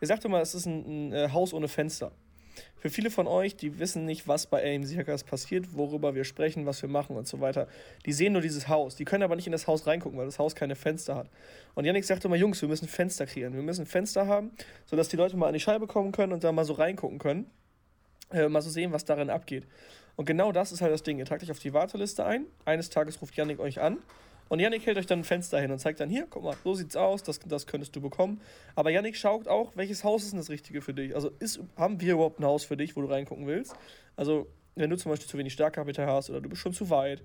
Er sagte mal, es ist ein, ein äh, Haus ohne Fenster. Für viele von euch, die wissen nicht, was bei AMC Hackers passiert, worüber wir sprechen, was wir machen und so weiter. Die sehen nur dieses Haus. Die können aber nicht in das Haus reingucken, weil das Haus keine Fenster hat. Und Yannick sagte immer, Jungs, wir müssen Fenster kreieren. Wir müssen Fenster haben, sodass die Leute mal an die Scheibe kommen können und da mal so reingucken können. Äh, mal so sehen, was darin abgeht. Und genau das ist halt das Ding. Ihr tragt euch auf die Warteliste ein. Eines Tages ruft Yannick euch an und Yannick hält euch dann ein Fenster hin und zeigt dann, hier, guck mal, so sieht's aus, das, das könntest du bekommen. Aber Yannick schaut auch, welches Haus ist denn das Richtige für dich? Also ist, haben wir überhaupt ein Haus für dich, wo du reingucken willst? Also, wenn du zum Beispiel zu wenig Startkapital hast oder du bist schon zu weit,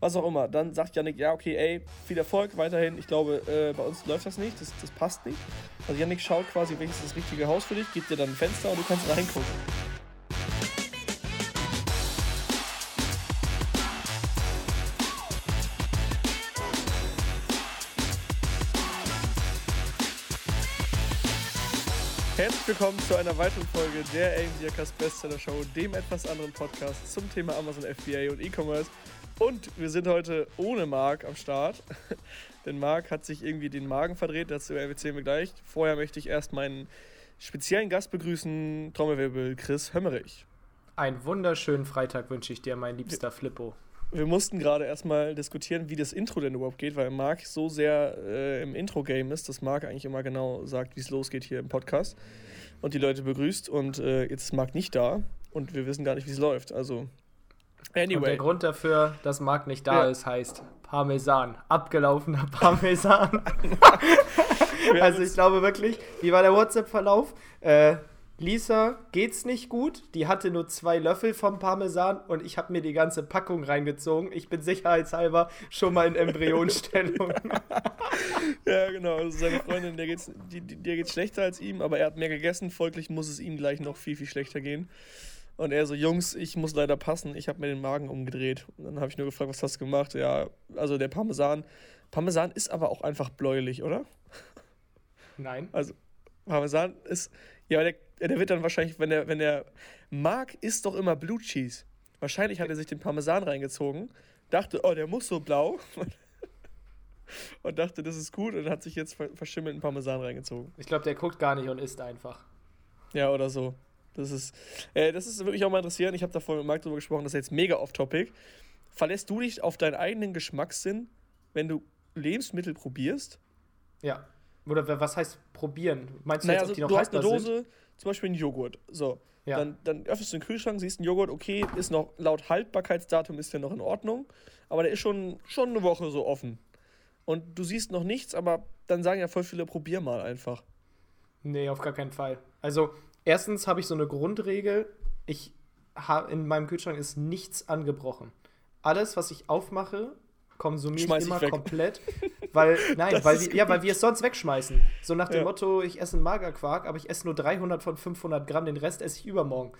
was auch immer, dann sagt Yannick, ja, okay, ey, viel Erfolg weiterhin. Ich glaube, äh, bei uns läuft das nicht, das, das passt nicht. Also Yannick schaut quasi, welches ist das richtige Haus für dich, gibt dir dann ein Fenster und du kannst reingucken. Herzlich willkommen zu einer weiteren Folge der AIM Bestseller Show, dem etwas anderen Podcast zum Thema Amazon FBA und E-Commerce. Und wir sind heute ohne Marc am Start, denn Marc hat sich irgendwie den Magen verdreht, dazu erzählen wir gleich. Vorher möchte ich erst meinen speziellen Gast begrüßen, Trommelwirbel Chris Hömmerich. Einen wunderschönen Freitag wünsche ich dir, mein liebster Flippo wir mussten gerade erstmal diskutieren, wie das Intro denn überhaupt geht, weil Marc so sehr äh, im Intro-Game ist, dass Marc eigentlich immer genau sagt, wie es losgeht hier im Podcast und die Leute begrüßt. Und äh, jetzt ist Marc nicht da und wir wissen gar nicht, wie es läuft. Also, anyway. Und der Grund dafür, dass Marc nicht da ja. ist, heißt Parmesan. Abgelaufener Parmesan. also, ich glaube wirklich, wie war der WhatsApp-Verlauf? Äh, Lisa geht's nicht gut. Die hatte nur zwei Löffel vom Parmesan und ich habe mir die ganze Packung reingezogen. Ich bin sicherheitshalber schon mal in Embryonstellung. ja, genau. Also seine Freundin, der geht's, die, der geht's schlechter als ihm, aber er hat mehr gegessen. Folglich muss es ihm gleich noch viel, viel schlechter gehen. Und er so, Jungs, ich muss leider passen. Ich habe mir den Magen umgedreht. Und dann habe ich nur gefragt, was hast du gemacht? Ja, also der Parmesan. Parmesan ist aber auch einfach bläulich, oder? Nein. Also Parmesan ist, ja, der der wird dann wahrscheinlich, wenn er, wenn er mag, isst doch immer Blue Cheese. Wahrscheinlich hat er sich den Parmesan reingezogen, dachte, oh, der muss so blau. und dachte, das ist gut und hat sich jetzt verschimmelten Parmesan reingezogen. Ich glaube, der guckt gar nicht und isst einfach. Ja, oder so. Das ist, äh, das ist wirklich auch mal interessieren. Ich habe da vorhin mit Marc drüber gesprochen, das ist jetzt mega off-topic. Verlässt du dich auf deinen eigenen Geschmackssinn, wenn du Lebensmittel probierst? Ja. Oder was heißt probieren? Meinst du naja, jetzt, also, die noch du hast eine Dose, sind? Zum Beispiel einen Joghurt. So. Ja. Dann, dann öffnest du den Kühlschrank, siehst einen Joghurt, okay, ist noch laut Haltbarkeitsdatum ist der noch in Ordnung, aber der ist schon, schon eine Woche so offen. Und du siehst noch nichts, aber dann sagen ja voll viele, probier mal einfach. Nee, auf gar keinen Fall. Also, erstens habe ich so eine Grundregel, ich in meinem Kühlschrank ist nichts angebrochen. Alles, was ich aufmache, konsumiere ich immer ich komplett. Weil, nein, weil wir, ja, weil wir es sonst wegschmeißen. So nach dem ja. Motto, ich esse einen Magerquark, aber ich esse nur 300 von 500 Gramm, den Rest esse ich übermorgen.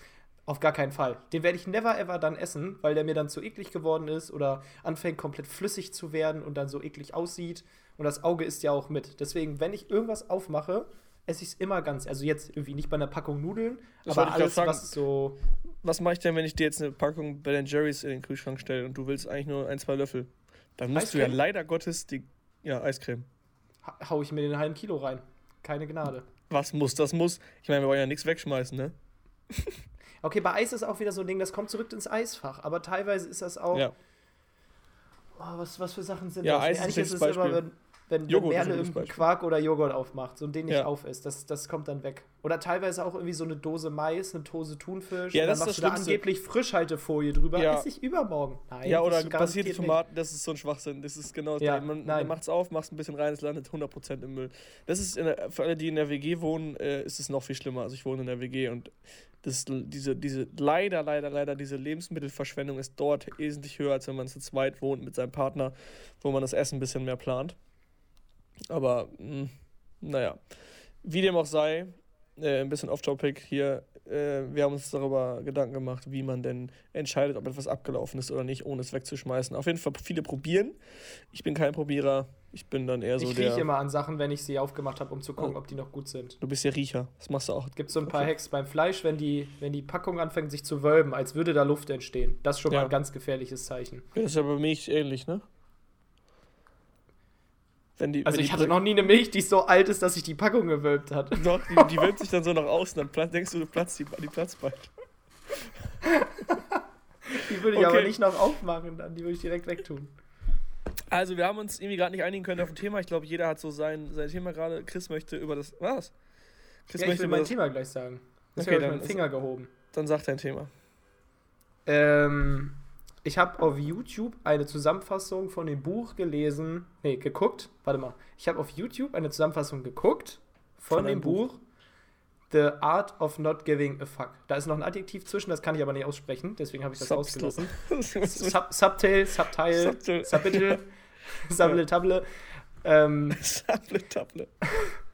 Auf gar keinen Fall. Den werde ich never ever dann essen, weil der mir dann zu eklig geworden ist oder anfängt komplett flüssig zu werden und dann so eklig aussieht. Und das Auge isst ja auch mit. Deswegen, wenn ich irgendwas aufmache, esse ich es immer ganz. Also jetzt irgendwie nicht bei einer Packung Nudeln, das aber alles, was so. Was mache ich denn, wenn ich dir jetzt eine Packung Ben Jerry's in den Kühlschrank stelle und du willst eigentlich nur ein, zwei Löffel? Dann musst Eiscreme? du ja leider Gottes die. Ja, Eiscreme. Ha hau ich mir den halben Kilo rein. Keine Gnade. Was muss, das muss. Ich meine, wir wollen ja nichts wegschmeißen, ne? okay, bei Eis ist auch wieder so ein Ding, das kommt zurück ins Eisfach. Aber teilweise ist das auch. Ja. Oh, was, was für Sachen sind ja, das? Eis nee, ist, ist es Beispiel. immer, wenn, wenn Merle irgendwie Quark oder Joghurt aufmacht, so ein den nicht ja. auf ist, das, das kommt dann weg. Oder teilweise auch irgendwie so eine Dose Mais, eine Dose Thunfisch. Ja, das dann machst ist das du da angeblich Frischhaltefolie drüber. Ja. Esse ich übermorgen. Nein, ja, oder passierte Tomaten, das ist so ein Schwachsinn. Das ist genau das ja, Man, man macht es auf, macht es ein bisschen rein, es landet 100% im Müll. Das ist, der, für alle, die in der WG wohnen, äh, ist es noch viel schlimmer. Also ich wohne in der WG und das, diese, diese, leider, leider, leider, diese Lebensmittelverschwendung ist dort wesentlich höher, als wenn man zu zweit wohnt mit seinem Partner, wo man das Essen ein bisschen mehr plant. Aber, mh, hm, naja. Wie dem auch sei, äh, ein bisschen off-topic hier. Äh, wir haben uns darüber Gedanken gemacht, wie man denn entscheidet, ob etwas abgelaufen ist oder nicht, ohne es wegzuschmeißen. Auf jeden Fall viele probieren. Ich bin kein Probierer. Ich bin dann eher so ich der. Ich rieche immer an Sachen, wenn ich sie aufgemacht habe, um zu gucken, oh. ob die noch gut sind. Du bist ja Riecher. Das machst du auch. Es gibt so ein paar okay. Hacks beim Fleisch, wenn die, wenn die Packung anfängt, sich zu wölben, als würde da Luft entstehen. Das ist schon ja. mal ein ganz gefährliches Zeichen. Das ist ja bei Milch ähnlich, ne? Die, also ich hatte noch nie eine Milch, die so alt ist, dass sich die Packung gewölbt hat. Doch, die, die wölbt sich dann so nach außen, dann denkst du, du platzt die, die platzt bald. die würde ich okay. aber nicht noch aufmachen, dann die würde ich direkt wegtun. Also, wir haben uns irgendwie gerade nicht einigen können auf ein Thema. Ich glaube, jeder hat so sein, sein Thema gerade. Chris möchte über das. Was? Chris ja, ich will mein das, Thema gleich sagen. Das okay, dann, meinen Finger gehoben. Dann sag dein Thema. Ähm, ich habe auf YouTube eine Zusammenfassung von dem Buch gelesen. Nee, geguckt. Warte mal. Ich habe auf YouTube eine Zusammenfassung geguckt von, von dem Buch. Buch The Art of Not Giving a Fuck. Da ist noch ein Adjektiv zwischen, das kann ich aber nicht aussprechen, deswegen habe ich das Substil. ausgelassen. Sub Subtail, Subtile, Subtitle, Sable Table. Ähm, Sable Table.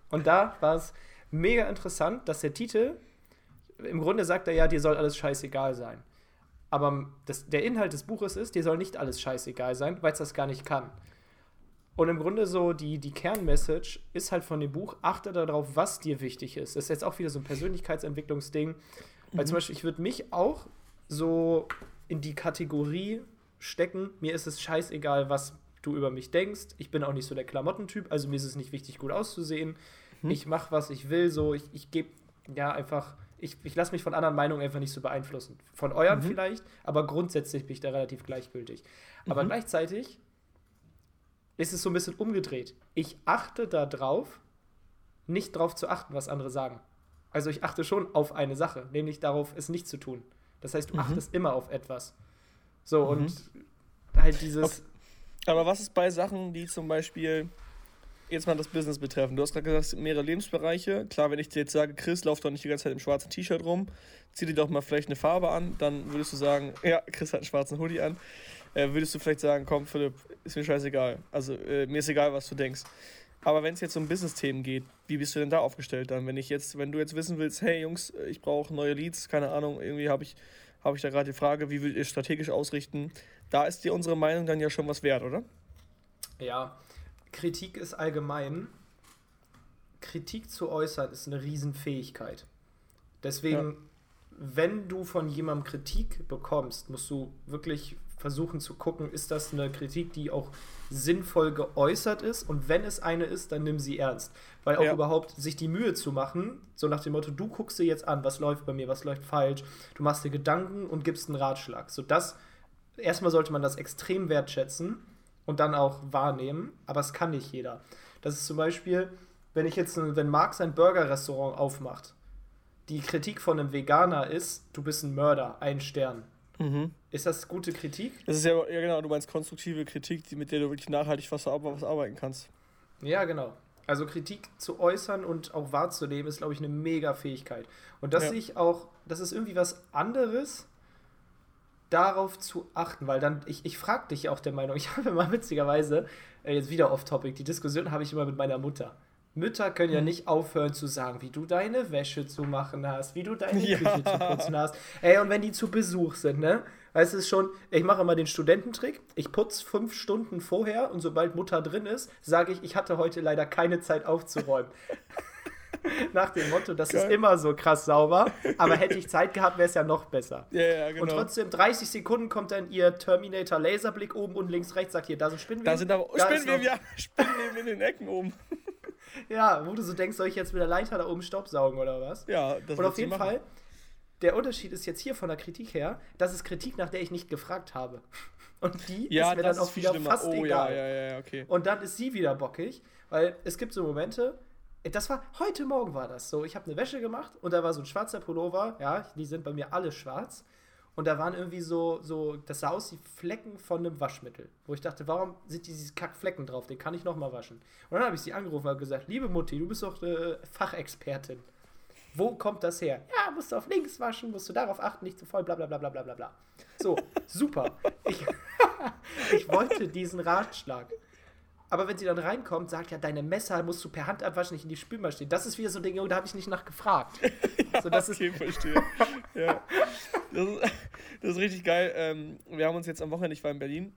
Und da war es mega interessant, dass der Titel, im Grunde sagt er ja, dir soll alles scheißegal sein. Aber das, der Inhalt des Buches ist, dir soll nicht alles scheißegal sein, weil es das gar nicht kann. Und im Grunde so die, die Kernmessage ist halt von dem Buch, achte darauf, was dir wichtig ist. Das ist jetzt auch wieder so ein Persönlichkeitsentwicklungsding. Weil mhm. zum Beispiel, ich würde mich auch so in die Kategorie stecken, mir ist es scheißegal, was du über mich denkst. Ich bin auch nicht so der Klamottentyp, also mir ist es nicht wichtig, gut auszusehen. Mhm. Ich mache, was ich will, so ich, ich gebe ja einfach, ich, ich lasse mich von anderen Meinungen einfach nicht so beeinflussen. Von euren mhm. vielleicht, aber grundsätzlich bin ich da relativ gleichgültig. Aber mhm. gleichzeitig ist es so ein bisschen umgedreht. Ich achte darauf, nicht darauf zu achten, was andere sagen. Also ich achte schon auf eine Sache, nämlich darauf, es nicht zu tun. Das heißt, du mhm. achtest immer auf etwas. So, mhm. und halt dieses. Aber was ist bei Sachen, die zum Beispiel jetzt mal das Business betreffen? Du hast gerade gesagt, mehrere Lebensbereiche. Klar, wenn ich dir jetzt sage, Chris, lauf doch nicht die ganze Zeit im schwarzen T-Shirt rum, zieh dir doch mal vielleicht eine Farbe an, dann würdest du sagen, ja, Chris hat einen schwarzen Hoodie an äh, würdest du vielleicht sagen, komm Philipp, ist mir scheißegal. Also äh, mir ist egal, was du denkst. Aber wenn es jetzt um Business-Themen geht, wie bist du denn da aufgestellt dann? Wenn ich jetzt, wenn du jetzt wissen willst, hey Jungs, ich brauche neue Leads, keine Ahnung, irgendwie habe ich, hab ich da gerade die Frage, wie würdet ihr strategisch ausrichten? Da ist dir unsere Meinung dann ja schon was wert, oder? Ja, Kritik ist allgemein. Kritik zu äußern ist eine Riesenfähigkeit. Deswegen, ja. wenn du von jemandem Kritik bekommst, musst du wirklich versuchen zu gucken, ist das eine Kritik, die auch sinnvoll geäußert ist und wenn es eine ist, dann nimm sie ernst. Weil auch ja. überhaupt sich die Mühe zu machen, so nach dem Motto, du guckst dir jetzt an, was läuft bei mir, was läuft falsch, du machst dir Gedanken und gibst einen Ratschlag. So das, erstmal sollte man das extrem wertschätzen und dann auch wahrnehmen, aber es kann nicht jeder. Das ist zum Beispiel, wenn ich jetzt, wenn Marc sein Burger-Restaurant aufmacht, die Kritik von einem Veganer ist, du bist ein Mörder, ein Stern. Mhm. Ist das gute Kritik? Das ist ja, ja genau, du meinst konstruktive Kritik, die, mit der du wirklich nachhaltig was, was arbeiten kannst. Ja, genau. Also Kritik zu äußern und auch wahrzunehmen, ist, glaube ich, eine mega Fähigkeit. Und das ja. sehe ich auch, das ist irgendwie was anderes, darauf zu achten, weil dann, ich, ich frage dich auch der Meinung, ich habe immer witzigerweise, äh, jetzt wieder off-topic, die Diskussion habe ich immer mit meiner Mutter. Mütter können ja mhm. nicht aufhören zu sagen, wie du deine Wäsche zu machen hast, wie du deine ja. Küche zu putzen hast. Ey, und wenn die zu Besuch sind, ne? Weißt du schon, ich mache immer den Studententrick. Ich putze fünf Stunden vorher und sobald Mutter drin ist, sage ich, ich hatte heute leider keine Zeit aufzuräumen. Nach dem Motto, das Geil. ist immer so krass sauber, aber hätte ich Zeit gehabt, wäre es ja noch besser. Ja, ja, genau. Und trotzdem 30 Sekunden kommt dann ihr Terminator Laserblick oben und links rechts sagt hier, da sind Spinnweben. Da sind aber Spinnweben, ja, Spinnweben in den Ecken oben. Ja, wo du so denkst, soll ich jetzt mit der Leiter da oben Staubsaugen oder was? Ja, das Und auf jeden Fall, der Unterschied ist jetzt hier von der Kritik her, das ist Kritik, nach der ich nicht gefragt habe. Und die ja, ist mir dann auch wieder schlimmer. fast oh, egal. Ja, ja, ja, okay. Und dann ist sie wieder bockig, weil es gibt so Momente, das war, heute Morgen war das so, ich habe eine Wäsche gemacht und da war so ein schwarzer Pullover, ja, die sind bei mir alle schwarz. Und da waren irgendwie so, so, das sah aus wie Flecken von einem Waschmittel. Wo ich dachte, warum sind diese Kackflecken drauf? Den kann ich nochmal waschen. Und dann habe ich sie angerufen und gesagt, liebe Mutti, du bist doch äh, Fachexpertin. Wo kommt das her? Ja, musst du auf links waschen, musst du darauf achten, nicht zu voll, bla bla bla bla bla bla. So, super. Ich, ich wollte diesen Ratschlag. Aber wenn sie dann reinkommt, sagt ja, deine Messer musst du per Hand abwaschen, nicht in die Spülmaschine. Das ist wieder so ein Ding, da habe ich nicht nachgefragt. ja, so, das okay, ist verstehe. ja. Das ist, das ist richtig geil. Ähm, wir haben uns jetzt am Wochenende, ich war in Berlin,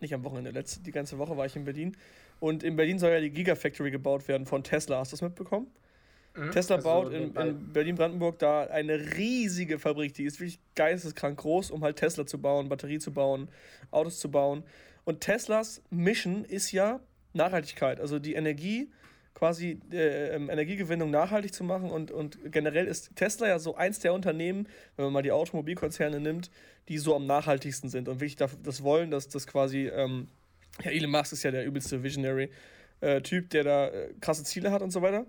nicht am Wochenende, letzte, die ganze Woche war ich in Berlin. Und in Berlin soll ja die Gigafactory gebaut werden von Tesla. Hast du das mitbekommen? Mhm. Tesla also baut in, in Berlin-Brandenburg da eine riesige Fabrik, die ist wirklich geisteskrank groß, um halt Tesla zu bauen, Batterie zu bauen, Autos zu bauen. Und Teslas Mission ist ja, Nachhaltigkeit, also die Energie, quasi äh, ähm, Energiegewinnung nachhaltig zu machen und, und generell ist Tesla ja so eins der Unternehmen, wenn man mal die Automobilkonzerne nimmt, die so am nachhaltigsten sind und wirklich das wollen, dass das quasi, ähm, ja, Elon Musk ist ja der übelste Visionary äh, der da äh, krasse Ziele hat und so weiter.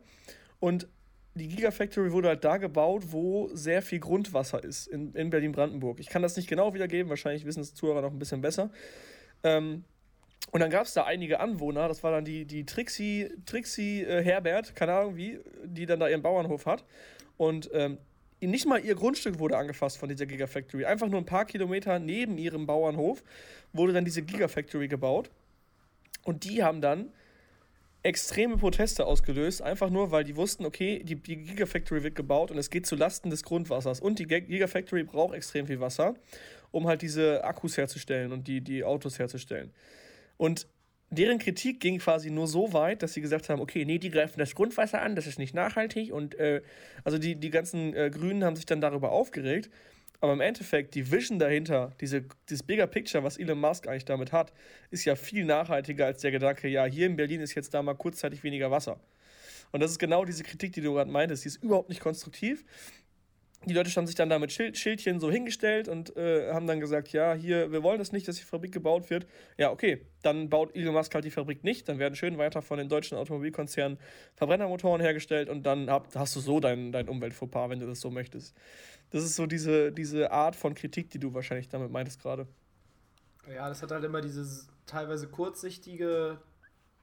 Und die Gigafactory wurde halt da gebaut, wo sehr viel Grundwasser ist, in, in Berlin-Brandenburg. Ich kann das nicht genau wiedergeben, wahrscheinlich wissen es Zuhörer noch ein bisschen besser. Ähm, und dann gab es da einige Anwohner, das war dann die, die Trixie, Trixie äh, Herbert, keine Ahnung wie, die dann da ihren Bauernhof hat. Und ähm, nicht mal ihr Grundstück wurde angefasst von dieser Gigafactory. Einfach nur ein paar Kilometer neben ihrem Bauernhof wurde dann diese Gigafactory gebaut. Und die haben dann extreme Proteste ausgelöst, einfach nur, weil die wussten, okay, die, die Gigafactory wird gebaut und es geht zu Lasten des Grundwassers. Und die Gigafactory braucht extrem viel Wasser, um halt diese Akkus herzustellen und die, die Autos herzustellen. Und deren Kritik ging quasi nur so weit, dass sie gesagt haben, okay, nee, die greifen das Grundwasser an, das ist nicht nachhaltig. Und äh, also die, die ganzen äh, Grünen haben sich dann darüber aufgeregt. Aber im Endeffekt, die Vision dahinter, diese, dieses Bigger Picture, was Elon Musk eigentlich damit hat, ist ja viel nachhaltiger als der Gedanke, ja, hier in Berlin ist jetzt da mal kurzzeitig weniger Wasser. Und das ist genau diese Kritik, die du gerade meintest. Die ist überhaupt nicht konstruktiv die Leute haben sich dann da mit Schild, Schildchen so hingestellt und äh, haben dann gesagt, ja, hier, wir wollen das nicht, dass die Fabrik gebaut wird. Ja, okay, dann baut Elon Musk halt die Fabrik nicht, dann werden schön weiter von den deutschen Automobilkonzernen Verbrennermotoren hergestellt und dann hab, hast du so dein, dein Umweltfauxpas, wenn du das so möchtest. Das ist so diese, diese Art von Kritik, die du wahrscheinlich damit meintest gerade. Ja, das hat halt immer diese teilweise kurzsichtige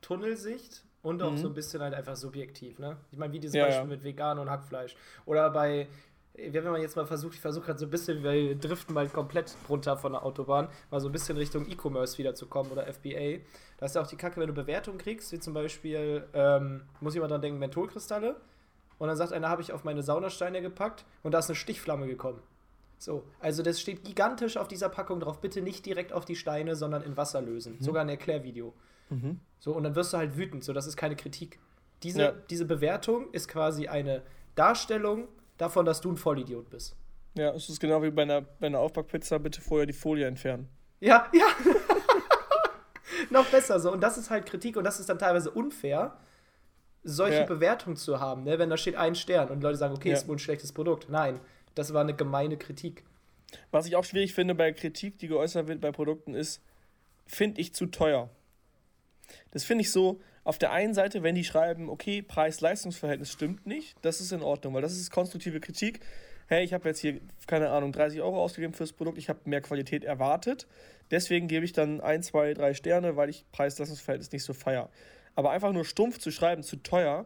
Tunnelsicht und auch mhm. so ein bisschen halt einfach subjektiv, ne? Ich meine, wie dieses ja, Beispiel ja. mit Vegan und Hackfleisch. Oder bei wenn man jetzt mal versucht, ich versuche gerade so ein bisschen, wir driften mal komplett runter von der Autobahn, mal so ein bisschen Richtung E-Commerce wiederzukommen oder FBA. Da ist ja auch die Kacke, wenn du Bewertungen kriegst, wie zum Beispiel, ähm, muss jemand dran denken, Mentholkristalle. Und dann sagt einer, habe ich auf meine Saunasteine gepackt und da ist eine Stichflamme gekommen. So, also das steht gigantisch auf dieser Packung drauf, bitte nicht direkt auf die Steine, sondern in Wasser lösen. Mhm. Sogar ein Erklärvideo. Mhm. So, und dann wirst du halt wütend, so das ist keine Kritik. Diese, ja. diese Bewertung ist quasi eine Darstellung davon, dass du ein Vollidiot bist. Ja, es ist genau wie bei einer, bei einer Aufbackpizza, bitte vorher die Folie entfernen. Ja, ja. Noch besser so. Und das ist halt Kritik und das ist dann teilweise unfair, solche ja. Bewertungen zu haben, ne? wenn da steht ein Stern und Leute sagen, okay, ja. ist wohl ein schlechtes Produkt. Nein, das war eine gemeine Kritik. Was ich auch schwierig finde bei Kritik, die geäußert wird bei Produkten, ist, finde ich zu teuer. Das finde ich so, auf der einen Seite, wenn die schreiben, okay, Preis-Leistungs-Verhältnis stimmt nicht, das ist in Ordnung, weil das ist konstruktive Kritik. Hey, ich habe jetzt hier, keine Ahnung, 30 Euro ausgegeben fürs Produkt, ich habe mehr Qualität erwartet. Deswegen gebe ich dann ein, zwei, drei Sterne, weil ich Preis-Leistungs-Verhältnis nicht so feier. Aber einfach nur stumpf zu schreiben, zu teuer,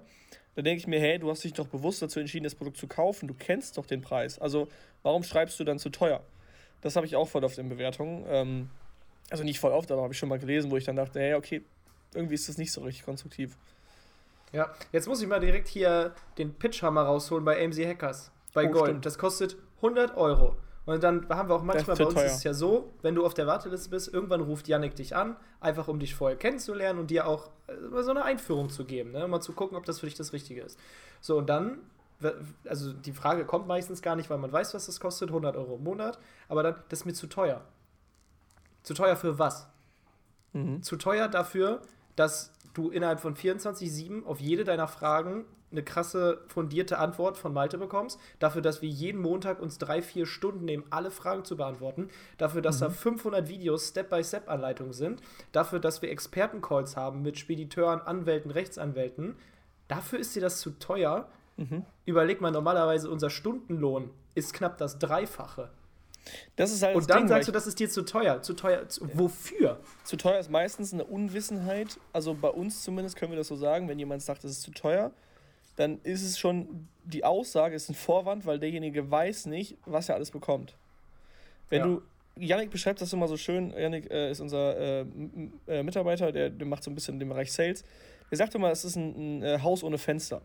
da denke ich mir, hey, du hast dich doch bewusst dazu entschieden, das Produkt zu kaufen, du kennst doch den Preis. Also warum schreibst du dann zu teuer? Das habe ich auch voll oft in Bewertungen. Ähm, also nicht voll oft, aber habe ich schon mal gelesen, wo ich dann dachte, hey, okay, irgendwie ist das nicht so richtig konstruktiv. Ja, jetzt muss ich mal direkt hier den Pitchhammer rausholen bei AMC Hackers. Bei oh, Gold. Stimmt. Das kostet 100 Euro. Und dann haben wir auch manchmal bei uns teuer. ist es ja so, wenn du auf der Warteliste bist, irgendwann ruft Yannick dich an, einfach um dich vorher kennenzulernen und dir auch äh, so eine Einführung zu geben, ne? mal zu gucken, ob das für dich das Richtige ist. So, und dann, also die Frage kommt meistens gar nicht, weil man weiß, was das kostet, 100 Euro im Monat, aber dann, das ist mir zu teuer. Zu teuer für was? Mhm. Zu teuer dafür, dass du innerhalb von 24-7 auf jede deiner Fragen eine krasse, fundierte Antwort von Malte bekommst. Dafür, dass wir jeden Montag uns drei, vier Stunden nehmen, alle Fragen zu beantworten. Dafür, dass mhm. da 500 Videos Step-by-Step-Anleitungen sind. Dafür, dass wir Expertencalls haben mit Spediteuren, Anwälten, Rechtsanwälten. Dafür ist dir das zu teuer. Mhm. Überleg mal, normalerweise unser Stundenlohn ist knapp das Dreifache. Das ist halt Und dann Ding, sagst du, das ist dir zu teuer. Zu teuer. Zu, wofür? Zu teuer ist meistens eine Unwissenheit. Also bei uns zumindest können wir das so sagen, wenn jemand sagt, das ist zu teuer, dann ist es schon, die Aussage ist ein Vorwand, weil derjenige weiß nicht, was er alles bekommt. Wenn ja. du, Yannick beschreibt das immer so schön, Yannick äh, ist unser äh, äh, Mitarbeiter, der, der macht so ein bisschen den Bereich Sales. Er sagt immer, es ist ein, ein äh, Haus ohne Fenster.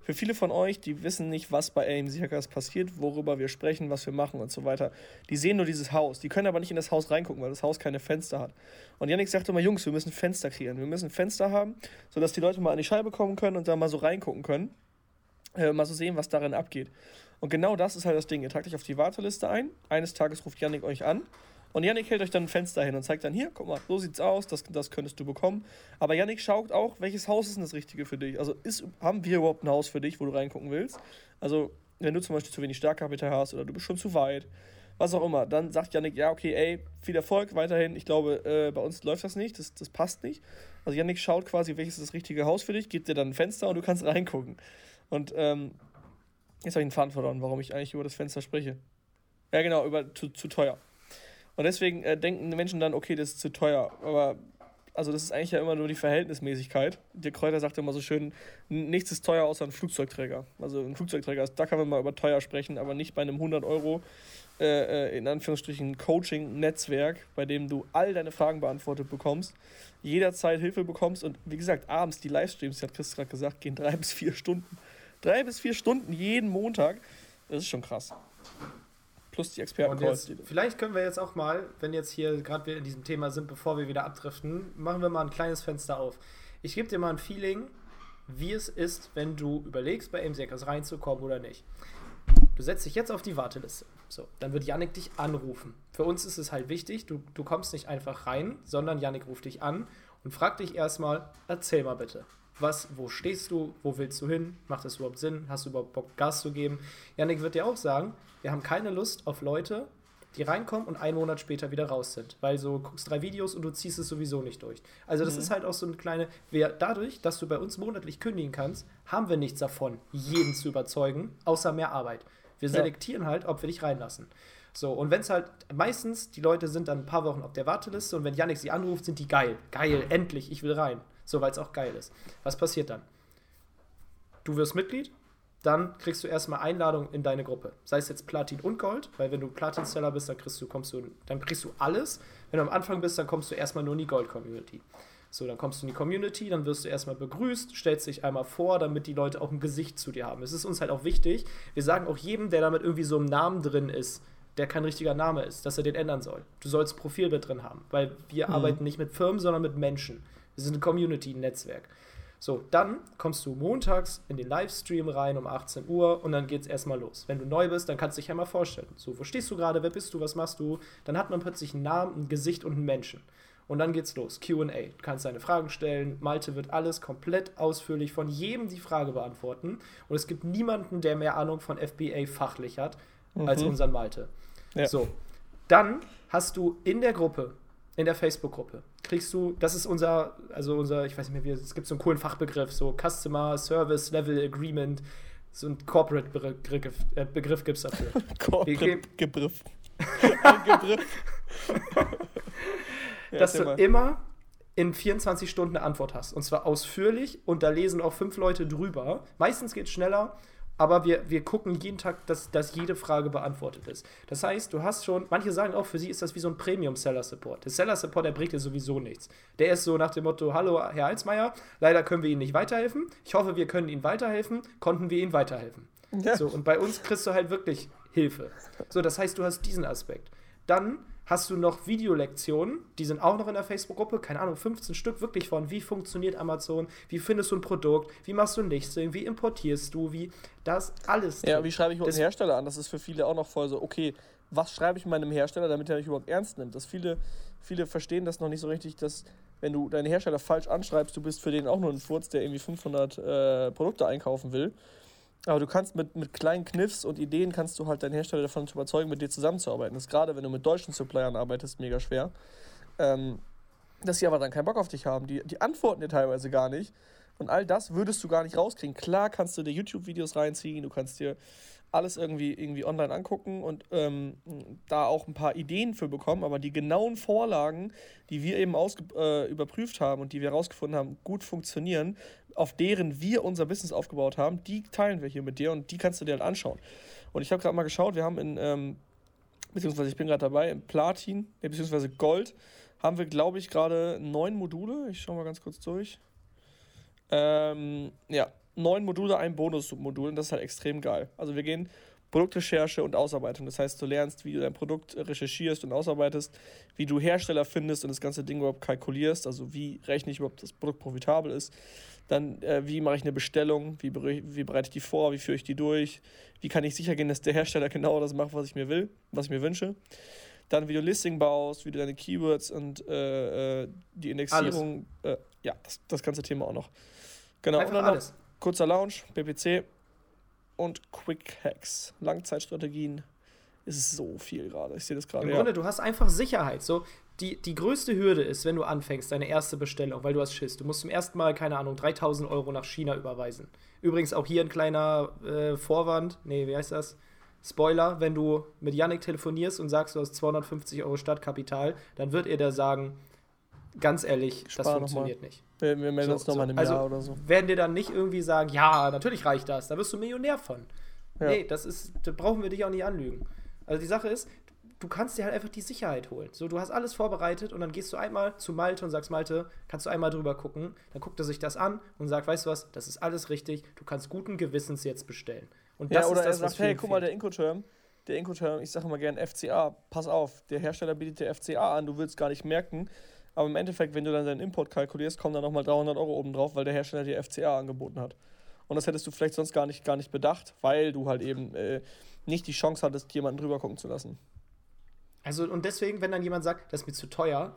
Für viele von euch, die wissen nicht, was bei AMC Hackers passiert, worüber wir sprechen, was wir machen und so weiter. Die sehen nur dieses Haus. Die können aber nicht in das Haus reingucken, weil das Haus keine Fenster hat. Und Yannick sagt immer, Jungs, wir müssen Fenster kreieren. Wir müssen Fenster haben, sodass die Leute mal an die Scheibe kommen können und da mal so reingucken können. Äh, mal so sehen, was darin abgeht. Und genau das ist halt das Ding. Ihr tragt euch auf die Warteliste ein. Eines Tages ruft Yannick euch an Und Yannick hält euch dann ein Fenster hin und zeigt dann, hier, guck mal, so sieht's aus, das, das könntest du bekommen. Aber Yannick schaut auch, welches Haus ist denn das Richtige für dich? Also ist, haben wir überhaupt ein Haus für dich, wo du reingucken willst? Also, wenn du zum Beispiel zu wenig Startkapital hast oder du bist schon zu weit, was auch immer, dann sagt Yannick, ja, okay, ey, viel Erfolg weiterhin. Ich glaube, äh, bei uns läuft das nicht, das, das passt nicht. Also Yannick schaut quasi, welches ist das richtige Haus für dich, gibt dir dann ein Fenster und du kannst reingucken. Und ähm, jetzt habe ich einen Faden verloren, warum ich eigentlich über das Fenster spreche. Ja, genau, über zu, zu teuer. Und deswegen äh, denken Menschen dann, okay, das ist zu teuer. Aber also das ist eigentlich ja immer nur die Verhältnismäßigkeit. Der Kräuter sagt immer so schön, nichts ist teuer außer ein Flugzeugträger. Also ein Flugzeugträger, da kann man mal über teuer sprechen, aber nicht bei einem 100 Euro, äh, äh, in Anführungsstrichen, Coaching-Netzwerk, bei dem du all deine Fragen beantwortet bekommst, jederzeit Hilfe bekommst und wie gesagt, abends die Livestreams, hat Chris gerade gesagt, gehen drei bis vier Stunden. Drei bis vier Stunden jeden Montag. Das ist schon krass plus die Experten. Vielleicht können wir jetzt auch mal, wenn jetzt hier gerade wir in diesem Thema sind, bevor wir wieder abdriften, machen wir mal ein kleines Fenster auf. Ich gebe dir mal ein Feeling, wie es ist, wenn du überlegst, bei MCX reinzukommen oder nicht. Du setzt dich jetzt auf die Warteliste. So, dann wird Yannick dich anrufen. Für uns ist es halt wichtig, du, du kommst nicht einfach rein, sondern Yannick ruft dich an und fragt dich erstmal, erzähl mal bitte was, wo stehst du, wo willst du hin, macht das überhaupt Sinn, hast du überhaupt Bock, Gas zu geben? Janik wird dir auch sagen, wir haben keine Lust auf Leute, die reinkommen und einen Monat später wieder raus sind. Weil so guckst drei Videos und du ziehst es sowieso nicht durch. Also das mhm. ist halt auch so eine kleine, wir, dadurch, dass du bei uns monatlich kündigen kannst, haben wir nichts davon, jeden zu überzeugen, außer mehr Arbeit. Wir selektieren ja. halt, ob wir dich reinlassen. So, und wenn es halt, meistens, die Leute sind dann ein paar Wochen auf der Warteliste und wenn Yannick sie anruft, sind die geil. Geil, endlich, ich will rein. So, weil es auch geil ist. Was passiert dann? Du wirst Mitglied, dann kriegst du erstmal Einladung in deine Gruppe. Sei es jetzt Platin und Gold, weil wenn du Platin-Seller bist, dann kriegst du, kommst du, dann kriegst du alles. Wenn du am Anfang bist, dann kommst du erstmal nur in die Gold-Community. So, dann kommst du in die Community, dann wirst du erstmal begrüßt, stellst dich einmal vor, damit die Leute auch ein Gesicht zu dir haben. Es ist uns halt auch wichtig. Wir sagen auch jedem, der damit irgendwie so im Namen drin ist, der kein richtiger Name ist, dass er den ändern soll. Du sollst Profilbild drin haben, weil wir mhm. arbeiten nicht mit Firmen, sondern mit Menschen. Wir sind ein Community, ein Netzwerk. So, dann kommst du montags in den Livestream rein um 18 Uhr und dann geht es erstmal los. Wenn du neu bist, dann kannst du dich ja mal vorstellen. So, wo stehst du gerade, wer bist du, was machst du? Dann hat man plötzlich einen Namen, ein Gesicht und einen Menschen. Und dann geht's los. QA. Du kannst deine Fragen stellen. Malte wird alles komplett ausführlich von jedem die Frage beantworten. Und es gibt niemanden, der mehr Ahnung von FBA fachlich hat, mhm. als unseren Malte. Ja. So. Dann hast du in der Gruppe in der Facebook-Gruppe kriegst du, das ist unser, also unser, ich weiß nicht mehr, wie, es gibt so einen coolen Fachbegriff, so Customer Service Level Agreement, so ein Corporate-Begriff äh, Begriff gibt es dafür. Corporate-Begriff. Begriff. Dass du immer in 24 Stunden eine Antwort hast. Und zwar ausführlich und da lesen auch fünf Leute drüber. Meistens geht es schneller aber wir, wir gucken jeden Tag, dass, dass jede Frage beantwortet ist. Das heißt, du hast schon, manche sagen auch, für sie ist das wie so ein Premium-Seller-Support. Der Seller-Support, der bringt dir sowieso nichts. Der ist so nach dem Motto, hallo Herr Alsmeier, leider können wir Ihnen nicht weiterhelfen. Ich hoffe, wir können Ihnen weiterhelfen. Konnten wir Ihnen weiterhelfen? Ja. So, und bei uns kriegst du halt wirklich Hilfe. So, das heißt, du hast diesen Aspekt. Dann hast du noch Videolektionen, die sind auch noch in der Facebook-Gruppe, keine Ahnung, 15 Stück wirklich von, wie funktioniert Amazon, wie findest du ein Produkt, wie machst du ein Listing, wie importierst du, wie das alles. Ja, drin. wie schreibe ich dem Hersteller an? Das ist für viele auch noch voll so, okay, was schreibe ich meinem Hersteller, damit er mich überhaupt ernst nimmt? Dass viele, viele verstehen das noch nicht so richtig, dass wenn du deinen Hersteller falsch anschreibst, du bist für den auch nur ein Furz, der irgendwie 500 äh, Produkte einkaufen will aber du kannst mit, mit kleinen Kniffs und Ideen kannst du halt deinen Hersteller davon überzeugen, mit dir zusammenzuarbeiten. Das ist gerade, wenn du mit deutschen Suppliern arbeitest, mega schwer. Ähm, dass sie aber dann keinen Bock auf dich haben. Die, die antworten dir teilweise gar nicht. Und all das würdest du gar nicht rauskriegen. Klar kannst du dir YouTube-Videos reinziehen, du kannst dir alles irgendwie, irgendwie online angucken und ähm, da auch ein paar Ideen für bekommen, aber die genauen Vorlagen, die wir eben äh, überprüft haben und die wir herausgefunden haben, gut funktionieren, auf deren wir unser Business aufgebaut haben, die teilen wir hier mit dir und die kannst du dir halt anschauen. Und ich habe gerade mal geschaut, wir haben in, ähm, beziehungsweise ich bin gerade dabei, in Platin, beziehungsweise Gold, haben wir, glaube ich, gerade neun Module. Ich schaue mal ganz kurz durch. Ähm, ja, neun Module, ein Bonusmodul und das ist halt extrem geil. Also wir gehen Produktrecherche und Ausarbeitung. Das heißt, du lernst, wie du dein Produkt recherchierst und ausarbeitest, wie du Hersteller findest und das ganze Ding überhaupt kalkulierst, also wie rechne ich überhaupt, dass das Produkt profitabel ist. Dann, äh, wie mache ich eine Bestellung, wie, wie bereite ich die vor, wie führe ich die durch, wie kann ich sicher gehen, dass der Hersteller genau das macht, was ich mir will, was ich mir wünsche. dann wie du Listing baust, wie du deine Keywords und äh, äh die Indexierung, äh, ja, das, das ganze Thema auch noch. Genau, Einfach und dann alles. Kurzer Launch, BPC und Quick Hacks, Langzeitstrategien. Ist so viel gerade. Ich sehe das gerade. Im ja. Grunde, du hast einfach Sicherheit. So, die, die größte Hürde ist, wenn du anfängst, deine erste Bestellung, weil du hast Schiss. Du musst zum ersten Mal, keine Ahnung, 3000 Euro nach China überweisen. Übrigens auch hier ein kleiner äh, Vorwand. Nee, wie heißt das? Spoiler, wenn du mit Yannick telefonierst und sagst, du hast 250 Euro Startkapital, dann wird er dir sagen, ganz ehrlich, Spar das funktioniert nicht. Wir, wir melden so, uns nochmal so. im also Jahr oder so. Werden dir dann nicht irgendwie sagen, ja, natürlich reicht das, da wirst du Millionär von. Ja. Nee, das ist, da brauchen wir dich auch nicht anlügen. Also die Sache ist, du kannst dir halt einfach die Sicherheit holen. So, du hast alles vorbereitet und dann gehst du einmal zu Malte und sagst, Malte, kannst du einmal drüber gucken? Dann guckt er sich das an und sagt, weißt du was, das ist alles richtig, du kannst guten Gewissens jetzt bestellen. Und das ja, oder ist das, er sagt, hey, guck mal, der Incoterm, der Incoterm, ich sage immer gerne FCA, pass auf, der Hersteller bietet dir FCA an, du willst gar nicht merken, aber im Endeffekt, wenn du dann deinen Import kalkulierst, kommen da nochmal 300 Euro oben drauf, weil der Hersteller dir FCA angeboten hat. Und das hättest du vielleicht sonst gar nicht, gar nicht bedacht, weil du halt eben äh, nicht die Chance hattest, jemanden drüber gucken zu lassen. Also, und deswegen, wenn dann jemand sagt, das ist mir zu teuer,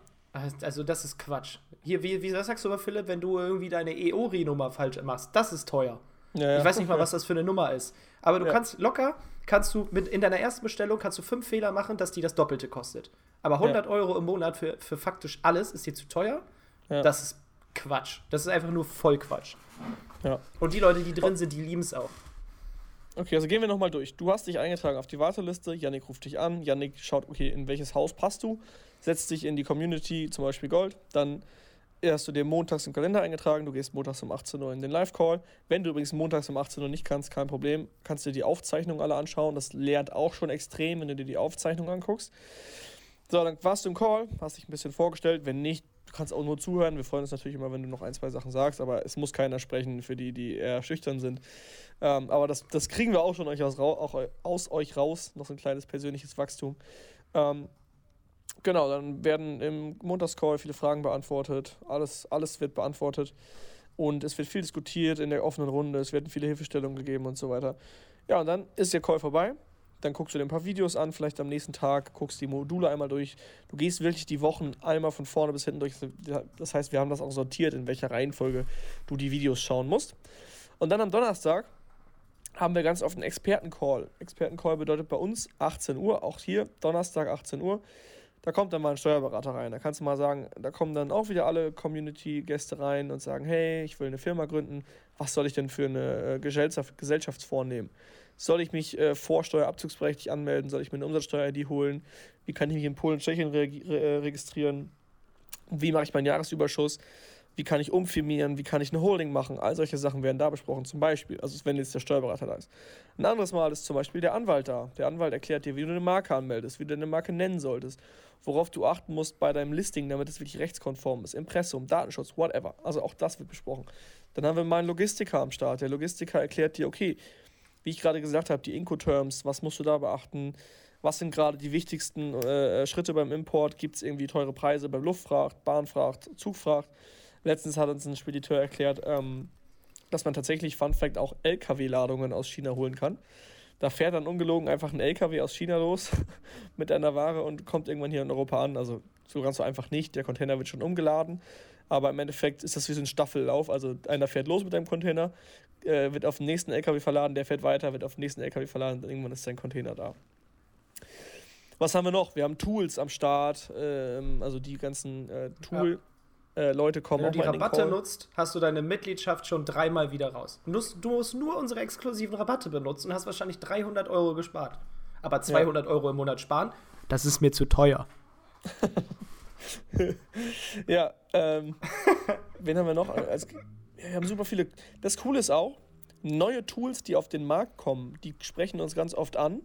also das ist Quatsch. Hier, wie, wie was sagst du aber, Philipp, wenn du irgendwie deine EORI-Nummer falsch machst? Das ist teuer. Ja, ja. Ich weiß nicht mal, was das für eine Nummer ist. Aber du ja. kannst locker, kannst du mit in deiner ersten Bestellung kannst du fünf Fehler machen, dass die das Doppelte kostet. Aber 100 Euro im Monat für, für faktisch alles ist dir zu teuer. Das ist Quatsch. Das ist einfach nur voll Quatsch. Und die Leute, die drin sind, die lieben es auch. Okay, also gehen wir nochmal durch. Du hast dich eingetragen auf die Warteliste, Yannick ruft dich an, Yannick schaut, okay, in welches Haus passt du, setzt dich in die Community, zum Beispiel Gold, dann hast du dir montags im Kalender eingetragen, du gehst montags um 18 Uhr in den Live-Call. Wenn du übrigens montags um 18 Uhr nicht kannst, kein Problem, kannst du dir die Aufzeichnung alle anschauen. Das lernt auch schon extrem, wenn du dir die Aufzeichnung anguckst. So, dann warst du im Call, hast dich ein bisschen vorgestellt. Wenn nicht, du kannst auch nur zuhören. Wir freuen uns natürlich immer, wenn du noch ein, zwei Sachen sagst, aber es muss keiner sprechen für die, die eher schüchtern sind. Ähm, aber das, das kriegen wir auch schon euch aus, auch aus euch raus. Noch so ein kleines persönliches Wachstum. Ähm, genau, dann werden im Montagscall viele Fragen beantwortet. Alles, alles wird beantwortet. Und es wird viel diskutiert in der offenen Runde. Es werden viele Hilfestellungen gegeben und so weiter. Ja, und dann ist der Call vorbei. Dann guckst du dir ein paar Videos an, vielleicht am nächsten Tag, guckst die Module einmal durch. Du gehst wirklich die Wochen einmal von vorne bis hinten durch. Das heißt, wir haben das auch sortiert, in welcher Reihenfolge du die Videos schauen musst. Und dann am Donnerstag haben wir ganz oft einen Expertencall. Expertencall bedeutet bei uns 18 Uhr, auch hier Donnerstag 18 Uhr. Da kommt dann mal ein Steuerberater rein. Da kannst du mal sagen, da kommen dann auch wieder alle Community-Gäste rein und sagen, hey, ich will eine Firma gründen. Was soll ich denn für eine äh, Gesellschaft, Gesellschaftsform nehmen? Soll ich mich äh, vorsteuerabzugsberechtigt anmelden? Soll ich mir eine Umsatzsteuer-ID holen? Wie kann ich mich in Polen und Tschechien re re registrieren? Wie mache ich meinen Jahresüberschuss? Wie kann ich umfirmieren? Wie kann ich eine Holding machen? All solche Sachen werden da besprochen, zum Beispiel. Also, wenn jetzt der Steuerberater da ist. Ein anderes Mal ist zum Beispiel der Anwalt da. Der Anwalt erklärt dir, wie du eine Marke anmeldest, wie du eine Marke nennen solltest, worauf du achten musst bei deinem Listing, damit es wirklich rechtskonform ist. Impressum, Datenschutz, whatever. Also, auch das wird besprochen. Dann haben wir mal einen Logistiker am Start. Der Logistiker erklärt dir, okay, wie ich gerade gesagt habe, die Incoterms, was musst du da beachten? Was sind gerade die wichtigsten äh, Schritte beim Import? Gibt es irgendwie teure Preise beim Luftfracht, Bahnfracht, Zugfracht? Letztens hat uns ein Spediteur erklärt, ähm, dass man tatsächlich, Fun Fact, auch LKW-Ladungen aus China holen kann. Da fährt dann ungelogen einfach ein LKW aus China los mit einer Ware und kommt irgendwann hier in Europa an. Also so ganz so einfach nicht. Der Container wird schon umgeladen. Aber im Endeffekt ist das wie so ein Staffellauf. Also einer fährt los mit einem Container, äh, wird auf den nächsten LKW verladen, der fährt weiter, wird auf den nächsten LKW verladen und irgendwann ist sein Container da. Was haben wir noch? Wir haben Tools am Start, ähm, also die ganzen äh, Tool. Ja äh, Leute kommen. Wenn du die Rabatte nutzt, hast du deine Mitgliedschaft schon dreimal wieder raus. Du musst, du musst nur unsere exklusiven Rabatte benutzen und hast wahrscheinlich 300 Euro gespart. Aber 200 ja. Euro im Monat sparen, das ist mir zu teuer. ja, ähm, wen haben wir noch? Also, wir haben super viele. Das Coole ist auch, neue Tools, die auf den Markt kommen, die sprechen uns ganz oft an.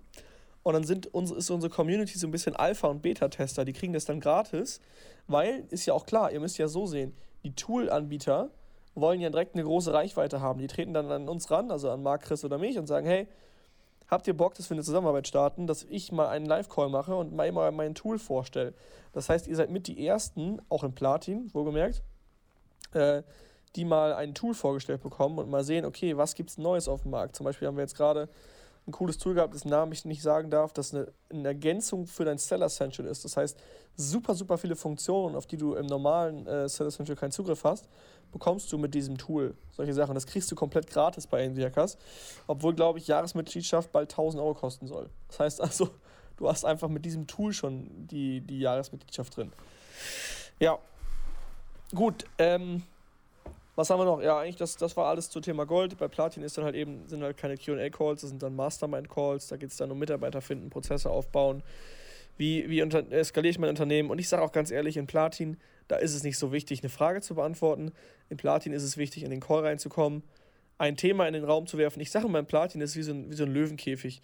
Und dann sind unsere, ist unsere Community so ein bisschen Alpha- und Beta-Tester. Die kriegen das dann gratis, weil, ist ja auch klar, ihr müsst ja so sehen, die Tool-Anbieter wollen ja direkt eine große Reichweite haben. Die treten dann an uns ran, also an Marc, Chris oder mich und sagen, hey, habt ihr Bock, dass wir eine Zusammenarbeit starten, dass ich mal einen Live-Call mache und mal immer mein Tool vorstelle. Das heißt, ihr seid mit die Ersten, auch in Platin, wohlgemerkt, äh, die mal ein Tool vorgestellt bekommen und mal sehen, okay, was gibt es Neues auf dem Markt. Zum Beispiel haben wir jetzt gerade ein cooles Tool gehabt, dessen Namen ich nicht sagen darf, das eine, eine Ergänzung für dein Seller Essential ist. Das heißt, super, super viele Funktionen, auf die du im normalen äh, Seller Essential keinen Zugriff hast, bekommst du mit diesem Tool. Solche Sachen. Das kriegst du komplett gratis bei Enviacas, obwohl, glaube ich, Jahresmitgliedschaft bald 1000 Euro kosten soll. Das heißt also, du hast einfach mit diesem Tool schon die, die Jahresmitgliedschaft drin. Ja. Gut, ähm, was haben wir noch? Ja, eigentlich, das, das war alles zum Thema Gold. Bei Platin ist dann halt eben, sind halt keine QA-Calls, das sind dann Mastermind-Calls. Da geht es dann um Mitarbeiter finden, Prozesse aufbauen. Wie, wie unter, ich mein Unternehmen? Und ich sage auch ganz ehrlich, in Platin, da ist es nicht so wichtig, eine Frage zu beantworten. In Platin ist es wichtig, in den Call reinzukommen, ein Thema in den Raum zu werfen. Ich sage immer, in Platin ist wie so ein, wie so ein Löwenkäfig.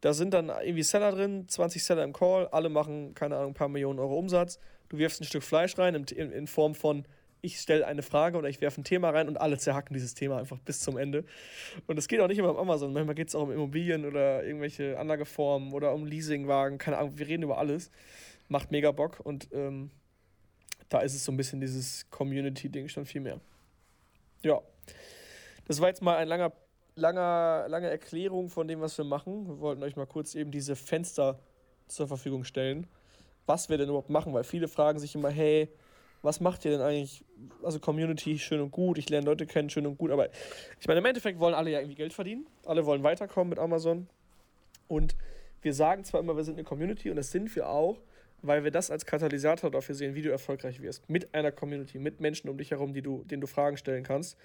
Da sind dann irgendwie Seller drin, 20 Seller im Call, alle machen, keine Ahnung, ein paar Millionen Euro Umsatz. Du wirfst ein Stück Fleisch rein in, in, in Form von, ich stelle eine Frage oder ich werfe ein Thema rein und alle zerhacken dieses Thema einfach bis zum Ende. Und es geht auch nicht immer um Amazon, manchmal geht es auch um Immobilien oder irgendwelche Anlageformen oder um Leasingwagen, keine Ahnung, wir reden über alles. Macht mega Bock und ähm, da ist es so ein bisschen dieses Community-Ding schon viel mehr. Ja. Das war jetzt mal ein langer, langer, lange Erklärung von dem, was wir machen. Wir wollten euch mal kurz eben diese Fenster zur Verfügung stellen, was wir denn überhaupt machen, weil viele fragen sich immer, hey, was macht ihr denn eigentlich? Also Community, schön und gut, ich lerne Leute kennen, schön und gut, aber ich meine, im Endeffekt wollen alle ja irgendwie Geld verdienen, alle wollen weiterkommen mit Amazon und wir sagen zwar immer, wir sind eine Community und das sind wir auch, weil wir das als Katalysator dafür sehen, wie du erfolgreich wirst. Mit einer Community, mit Menschen um dich herum, die du, denen du Fragen stellen kannst.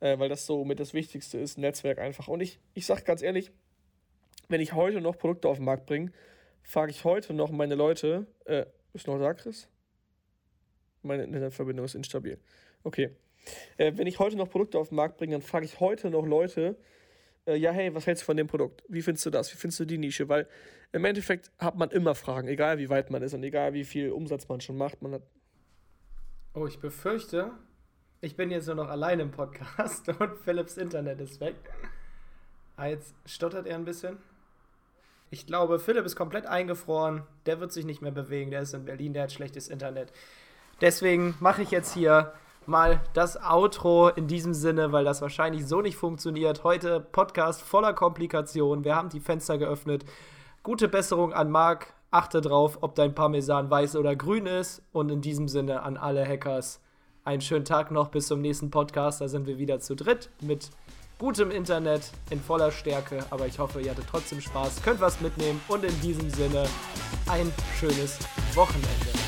Äh, weil das so mit das Wichtigste ist, Netzwerk einfach. Und ich, ich sag ganz ehrlich, wenn ich heute noch Produkte auf den Markt bringe, frage ich heute noch meine Leute, äh, ist noch da, Chris? Meine Internetverbindung ist instabil. Okay. Äh, wenn ich heute noch Produkte auf den Markt bringe, dann frage ich heute noch Leute, äh, ja, hey, was hältst du von dem Produkt? Wie findest du das? Wie findest du die Nische? Weil im Endeffekt hat man immer Fragen, egal wie weit man ist und egal wie viel Umsatz man schon macht. Man hat oh, ich befürchte, ich bin jetzt nur noch allein im Podcast und Philips Internet ist weg. Ah, jetzt stottert er ein bisschen. Ich glaube, Philipp ist komplett eingefroren. Der wird sich nicht mehr bewegen. Der ist in Berlin, der hat schlechtes Internet. Deswegen mache ich jetzt hier mal das Outro in diesem Sinne, weil das wahrscheinlich so nicht funktioniert. Heute Podcast voller Komplikationen. Wir haben die Fenster geöffnet. Gute Besserung an Marc. Achte drauf, ob dein Parmesan weiß oder grün ist. Und in diesem Sinne an alle Hackers einen schönen Tag noch. Bis zum nächsten Podcast. Da sind wir wieder zu dritt mit gutem Internet in voller Stärke. Aber ich hoffe, ihr hattet trotzdem Spaß, könnt was mitnehmen. Und in diesem Sinne ein schönes Wochenende.